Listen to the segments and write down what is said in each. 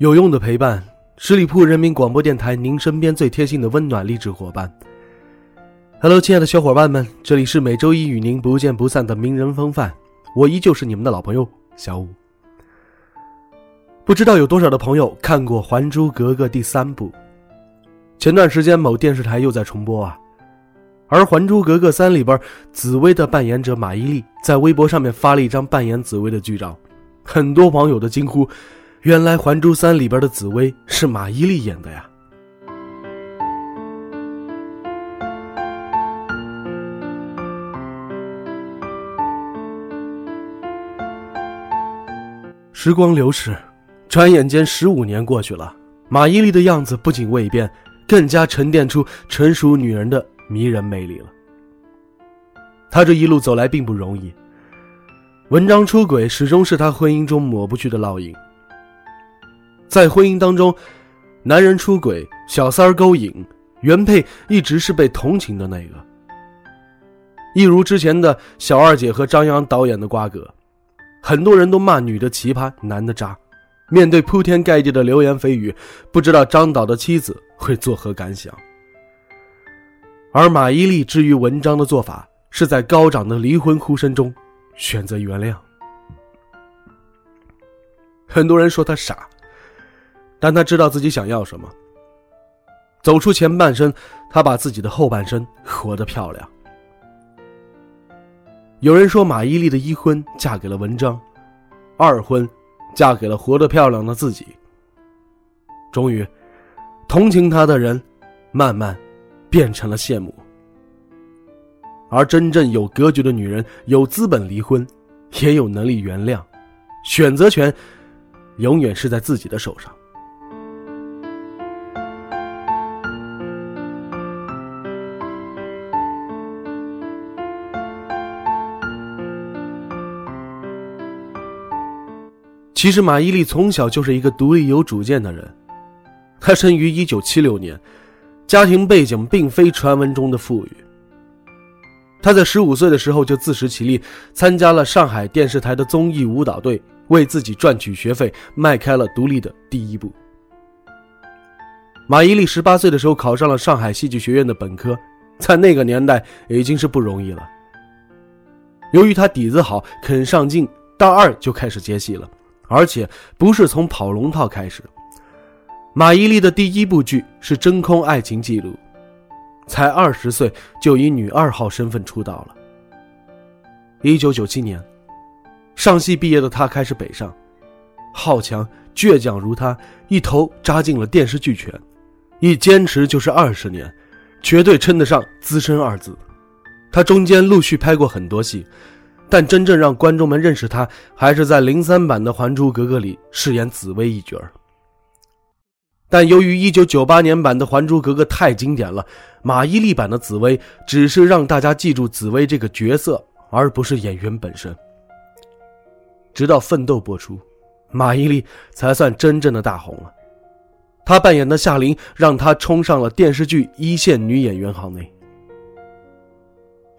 有用的陪伴，十里铺人民广播电台，您身边最贴心的温暖励志伙伴。Hello，亲爱的小伙伴们，这里是每周一与您不见不散的名人风范，我依旧是你们的老朋友小五。不知道有多少的朋友看过《还珠格格》第三部？前段时间某电视台又在重播啊。而《还珠格格三》里边，紫薇的扮演者马伊琍在微博上面发了一张扮演紫薇的剧照，很多网友的惊呼。原来《还珠三》里边的紫薇是马伊琍演的呀！时光流逝，转眼间十五年过去了，马伊琍的样子不仅未变，更加沉淀出成熟女人的迷人魅力了。她这一路走来并不容易，文章出轨始终是她婚姻中抹不去的烙印。在婚姻当中，男人出轨、小三儿勾引，原配一直是被同情的那个。一如之前的小二姐和张扬导演的瓜葛，很多人都骂女的奇葩，男的渣。面对铺天盖地的流言蜚语，不知道张导的妻子会作何感想。而马伊琍至于文章的做法，是在高涨的离婚呼声中选择原谅。很多人说他傻。但他知道自己想要什么。走出前半生，他把自己的后半生活得漂亮。有人说，马伊琍的一婚嫁给了文章，二婚嫁给了活得漂亮的自己。终于，同情她的人慢慢变成了羡慕，而真正有格局的女人，有资本离婚，也有能力原谅，选择权永远是在自己的手上。其实马伊琍从小就是一个独立有主见的人，她生于一九七六年，家庭背景并非传闻中的富裕。她在十五岁的时候就自食其力，参加了上海电视台的综艺舞蹈队，为自己赚取学费，迈开了独立的第一步。马伊琍十八岁的时候考上了上海戏剧学院的本科，在那个年代已经是不容易了。由于她底子好，肯上进，大二就开始接戏了。而且不是从跑龙套开始，马伊琍的第一部剧是真空爱情记录，才二十岁就以女二号身份出道了。一九九七年，上戏毕业的她开始北上，好强倔强如她，一头扎进了电视剧圈，一坚持就是二十年，绝对称得上资深二字。她中间陆续拍过很多戏。但真正让观众们认识他，还是在零三版的《还珠格格》里饰演紫薇一角但由于一九九八年版的《还珠格格》太经典了，马伊琍版的紫薇只是让大家记住紫薇这个角色，而不是演员本身。直到《奋斗》播出，马伊琍才算真正的大红了。她扮演的夏琳，让她冲上了电视剧一线女演员行列。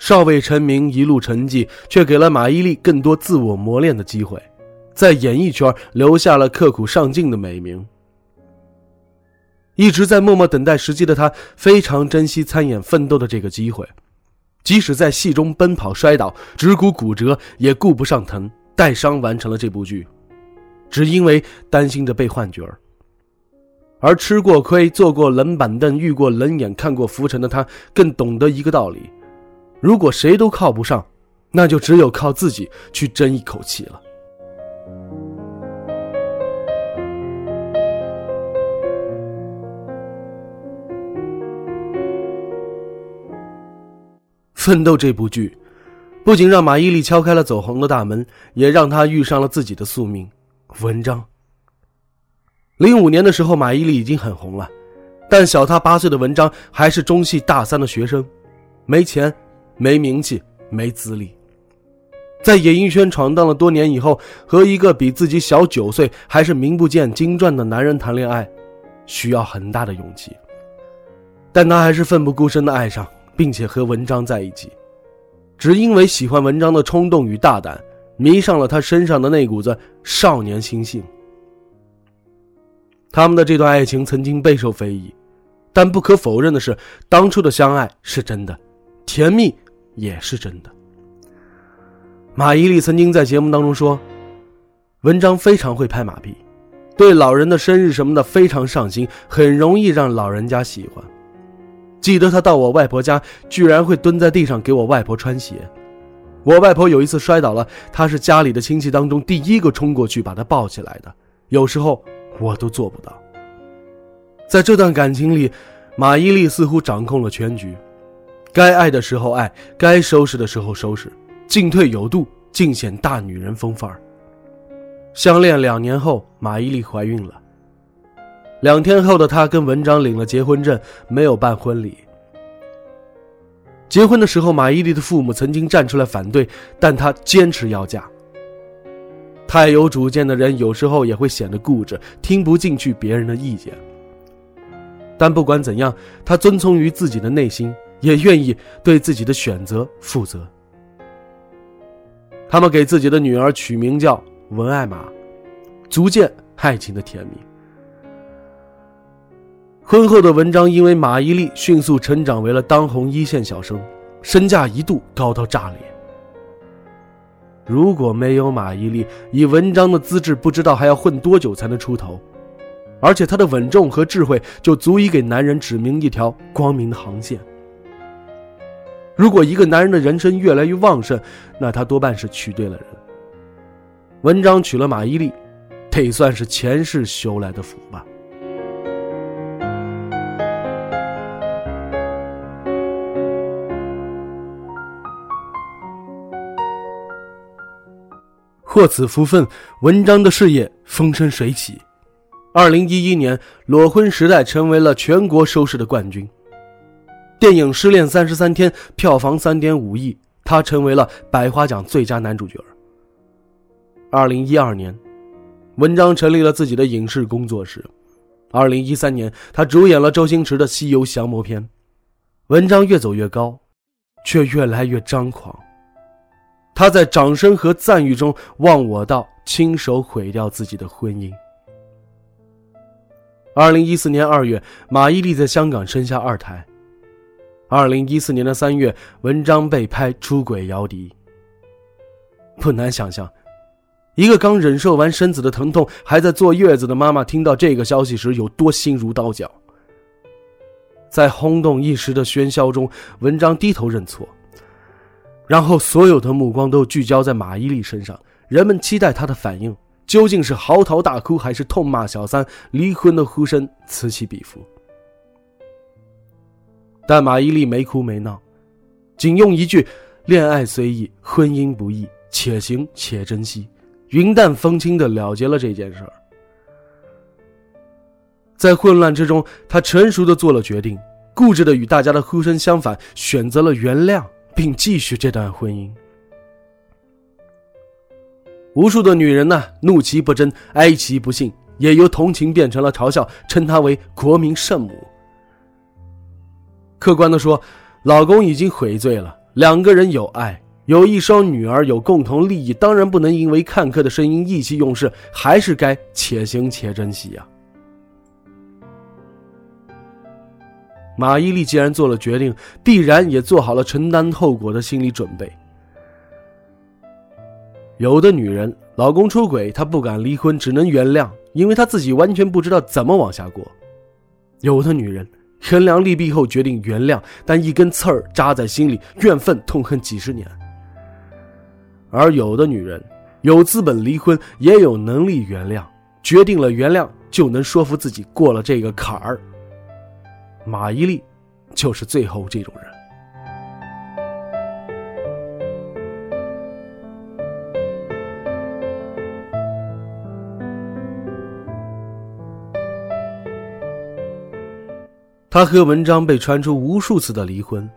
尚未成名，一路沉寂，却给了马伊琍更多自我磨练的机会，在演艺圈留下了刻苦上进的美名。一直在默默等待时机的她，非常珍惜参演《奋斗》的这个机会，即使在戏中奔跑摔倒、指骨骨折，也顾不上疼，带伤完成了这部剧，只因为担心着被换角。而吃过亏、坐过冷板凳、遇过冷眼、看过浮沉的她，更懂得一个道理。如果谁都靠不上，那就只有靠自己去争一口气了。奋斗这部剧，不仅让马伊琍敲开了走红的大门，也让她遇上了自己的宿命——文章。零五年的时候，马伊琍已经很红了，但小她八岁的文章还是中戏大三的学生，没钱，没名气，没资历，在演艺圈闯荡了多年以后，和一个比自己小九岁还是名不见经传的男人谈恋爱，需要很大的勇气。但他还是奋不顾身的爱上，并且和文章在一起，只因为喜欢文章的冲动与大胆，迷上了他身上的那股子少年心性。他们的这段爱情曾经备受非议，但不可否认的是，当初的相爱是真的，甜蜜也是真的。马伊琍曾经在节目当中说：“文章非常会拍马屁，对老人的生日什么的非常上心，很容易让老人家喜欢。记得他到我外婆家，居然会蹲在地上给我外婆穿鞋。我外婆有一次摔倒了，他是家里的亲戚当中第一个冲过去把她抱起来的。有时候。”我都做不到。在这段感情里，马伊琍似乎掌控了全局，该爱的时候爱，该收拾的时候收拾，进退有度，尽显大女人风范儿。相恋两年后，马伊琍怀孕了。两天后的她跟文章领了结婚证，没有办婚礼。结婚的时候，马伊琍的父母曾经站出来反对，但她坚持要嫁。太有主见的人，有时候也会显得固执，听不进去别人的意见。但不管怎样，他遵从于自己的内心，也愿意对自己的选择负责。他们给自己的女儿取名叫文爱玛，足见爱情的甜蜜。婚后的文章因为马伊琍迅速成长为了当红一线小生，身价一度高到炸裂。如果没有马伊琍，以文章的资质，不知道还要混多久才能出头。而且她的稳重和智慧，就足以给男人指明一条光明的航线。如果一个男人的人生越来越旺盛，那他多半是娶对了人。文章娶了马伊琍，得算是前世修来的福吧。获此福分，文章的事业风生水起。二零一一年，《裸婚时代》成为了全国收视的冠军。电影《失恋三十三天》票房三点五亿，他成为了百花奖最佳男主角。二零一二年，文章成立了自己的影视工作室。二零一三年，他主演了周星驰的《西游降魔篇》。文章越走越高，却越来越张狂。他在掌声和赞誉中忘我道，亲手毁掉自己的婚姻。二零一四年二月，马伊琍在香港生下二胎。二零一四年的三月，文章被拍出轨姚笛。不难想象，一个刚忍受完身子的疼痛，还在坐月子的妈妈，听到这个消息时有多心如刀绞。在轰动一时的喧嚣中，文章低头认错。然后，所有的目光都聚焦在马伊琍身上，人们期待她的反应，究竟是嚎啕大哭，还是痛骂小三？离婚的呼声此起彼伏。但马伊琍没哭没闹，仅用一句“恋爱虽易，婚姻不易，且行且珍惜”，云淡风轻的了结了这件事儿。在混乱之中，她成熟的做了决定，固执的与大家的呼声相反，选择了原谅。并继续这段婚姻。无数的女人呢，怒其不争，哀其不幸，也由同情变成了嘲笑，称她为国民圣母。客观的说，老公已经悔罪了，两个人有爱，有一双女儿，有共同利益，当然不能因为看客的声音意气用事，还是该且行且珍惜呀。马伊琍既然做了决定，必然也做好了承担后果的心理准备。有的女人，老公出轨，她不敢离婚，只能原谅，因为她自己完全不知道怎么往下过；有的女人，衡量利弊后决定原谅，但一根刺儿扎在心里，怨愤痛恨几十年；而有的女人，有资本离婚，也有能力原谅，决定了原谅，就能说服自己过了这个坎儿。马伊琍，就是最后这种人。他和文章被传出无数次的离婚，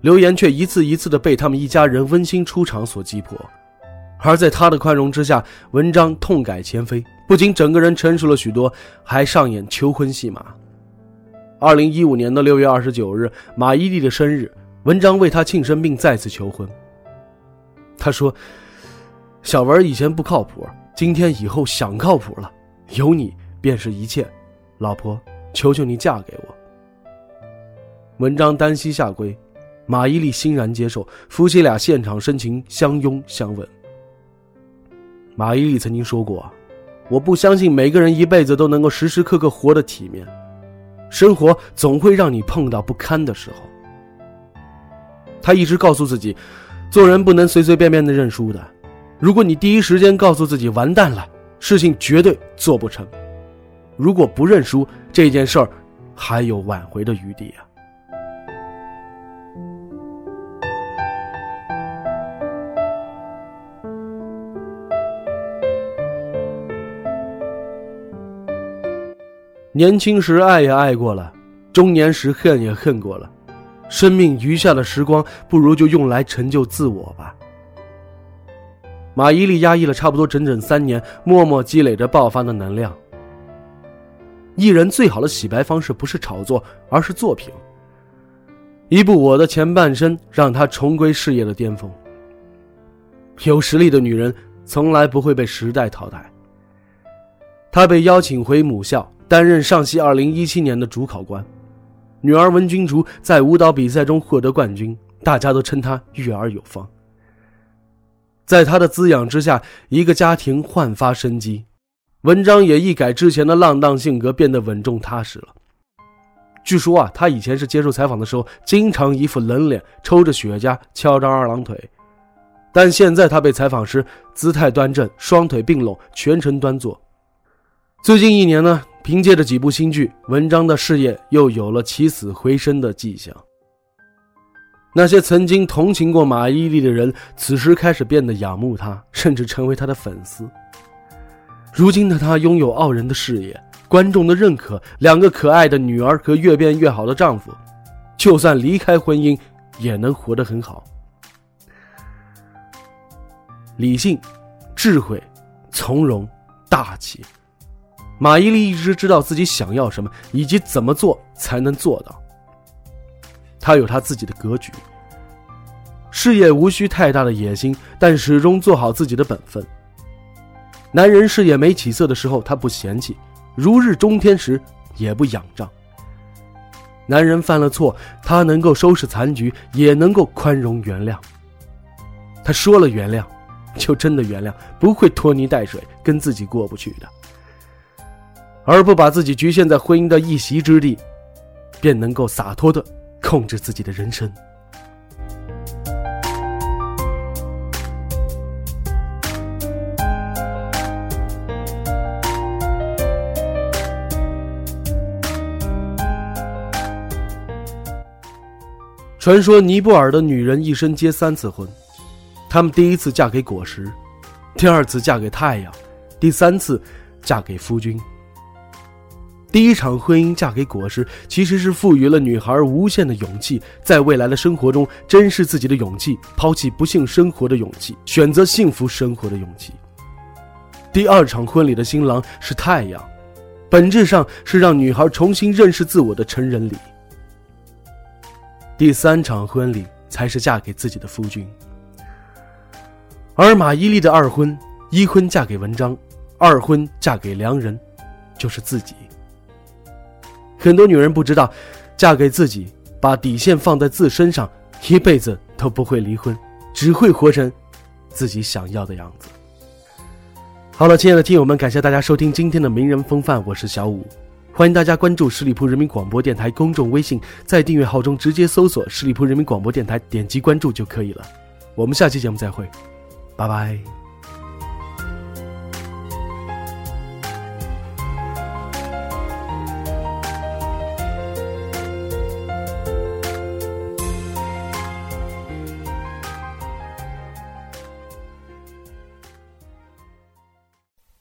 流言却一次一次的被他们一家人温馨出场所击破。而在他的宽容之下，文章痛改前非，不仅整个人成熟了许多，还上演求婚戏码。二零一五年的六月二十九日，马伊琍的生日，文章为她庆生并再次求婚。他说：“小文以前不靠谱，今天以后想靠谱了，有你便是一切，老婆，求求你嫁给我。”文章单膝下跪，马伊琍欣然接受，夫妻俩现场深情相拥相吻。马伊琍曾经说过：“我不相信每个人一辈子都能够时时刻刻活得体面，生活总会让你碰到不堪的时候。”他一直告诉自己，做人不能随随便便的认输的。如果你第一时间告诉自己完蛋了，事情绝对做不成。如果不认输，这件事儿还有挽回的余地啊。年轻时爱也爱过了，中年时恨也恨过了，生命余下的时光，不如就用来成就自我吧。马伊琍压抑了差不多整整三年，默默积累着爆发的能量。艺人最好的洗白方式不是炒作，而是作品。一部《我的前半生》让她重归事业的巅峰。有实力的女人从来不会被时代淘汰。她被邀请回母校。担任上戏2017年的主考官，女儿文君竹在舞蹈比赛中获得冠军，大家都称她育儿有方。在她的滋养之下，一个家庭焕发生机，文章也一改之前的浪荡性格，变得稳重踏实了。据说啊，他以前是接受采访的时候，经常一副冷脸，抽着雪茄，翘着二郎腿，但现在他被采访时，姿态端正，双腿并拢，全程端坐。最近一年呢？凭借着几部新剧，文章的事业又有了起死回生的迹象。那些曾经同情过马伊琍的人，此时开始变得仰慕她，甚至成为她的粉丝。如今的她拥有傲人的事业、观众的认可、两个可爱的女儿和越变越好的丈夫，就算离开婚姻，也能活得很好。理性、智慧、从容、大气。马伊琍一直知道自己想要什么，以及怎么做才能做到。她有她自己的格局，事业无需太大的野心，但始终做好自己的本分。男人事业没起色的时候，她不嫌弃；如日中天时，也不仰仗。男人犯了错，她能够收拾残局，也能够宽容原谅。她说了原谅，就真的原谅，不会拖泥带水，跟自己过不去的。而不把自己局限在婚姻的一席之地，便能够洒脱的控制自己的人生。传说尼泊尔的女人一生结三次婚，她们第一次嫁给果实，第二次嫁给太阳，第三次嫁给夫君。第一场婚姻嫁给果实，其实是赋予了女孩无限的勇气，在未来的生活中珍视自己的勇气，抛弃不幸生活的勇气，选择幸福生活的勇气。第二场婚礼的新郎是太阳，本质上是让女孩重新认识自我的成人礼。第三场婚礼才是嫁给自己的夫君。而马伊琍的二婚，一婚嫁给文章，二婚嫁给良人，就是自己。很多女人不知道，嫁给自己，把底线放在自身上，一辈子都不会离婚，只会活成自己想要的样子。好了，亲爱的听友们，感谢大家收听今天的名人风范，我是小五，欢迎大家关注十里铺人民广播电台公众微信，在订阅号中直接搜索十里铺人民广播电台，点击关注就可以了。我们下期节目再会，拜拜。